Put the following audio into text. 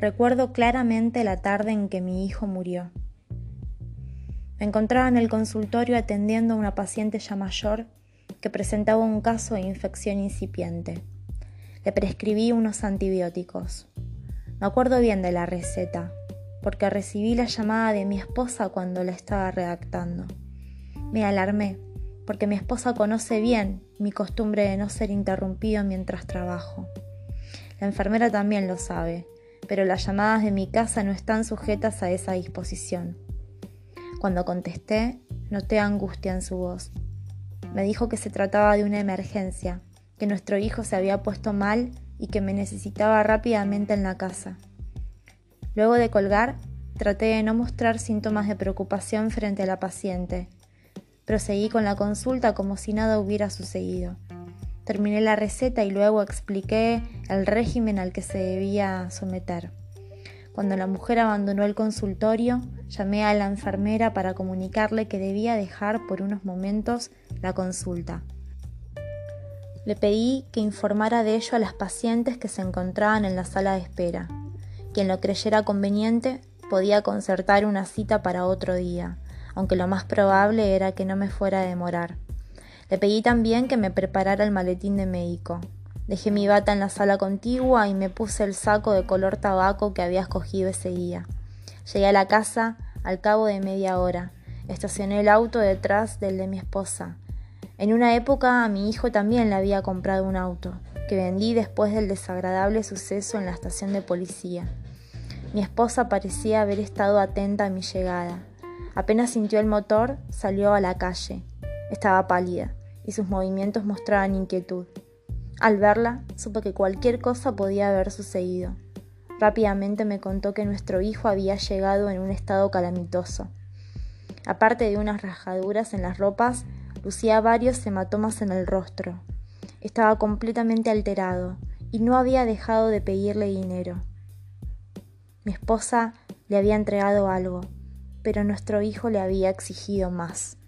Recuerdo claramente la tarde en que mi hijo murió. Me encontraba en el consultorio atendiendo a una paciente ya mayor que presentaba un caso de infección incipiente. Le prescribí unos antibióticos. Me acuerdo bien de la receta, porque recibí la llamada de mi esposa cuando la estaba redactando. Me alarmé, porque mi esposa conoce bien mi costumbre de no ser interrumpido mientras trabajo. La enfermera también lo sabe, pero las llamadas de mi casa no están sujetas a esa disposición. Cuando contesté, noté angustia en su voz. Me dijo que se trataba de una emergencia, que nuestro hijo se había puesto mal y que me necesitaba rápidamente en la casa. Luego de colgar, traté de no mostrar síntomas de preocupación frente a la paciente. Proseguí con la consulta como si nada hubiera sucedido. Terminé la receta y luego expliqué el régimen al que se debía someter. Cuando la mujer abandonó el consultorio, llamé a la enfermera para comunicarle que debía dejar por unos momentos la consulta. Le pedí que informara de ello a las pacientes que se encontraban en la sala de espera. Quien lo creyera conveniente podía concertar una cita para otro día, aunque lo más probable era que no me fuera a demorar. Le pedí también que me preparara el maletín de médico. Dejé mi bata en la sala contigua y me puse el saco de color tabaco que había escogido ese día. Llegué a la casa al cabo de media hora. Estacioné el auto detrás del de mi esposa. En una época a mi hijo también le había comprado un auto, que vendí después del desagradable suceso en la estación de policía. Mi esposa parecía haber estado atenta a mi llegada. Apenas sintió el motor, salió a la calle. Estaba pálida y sus movimientos mostraban inquietud. Al verla, supe que cualquier cosa podía haber sucedido. Rápidamente me contó que nuestro hijo había llegado en un estado calamitoso. Aparte de unas rajaduras en las ropas, lucía varios hematomas en el rostro. Estaba completamente alterado y no había dejado de pedirle dinero. Mi esposa le había entregado algo, pero nuestro hijo le había exigido más.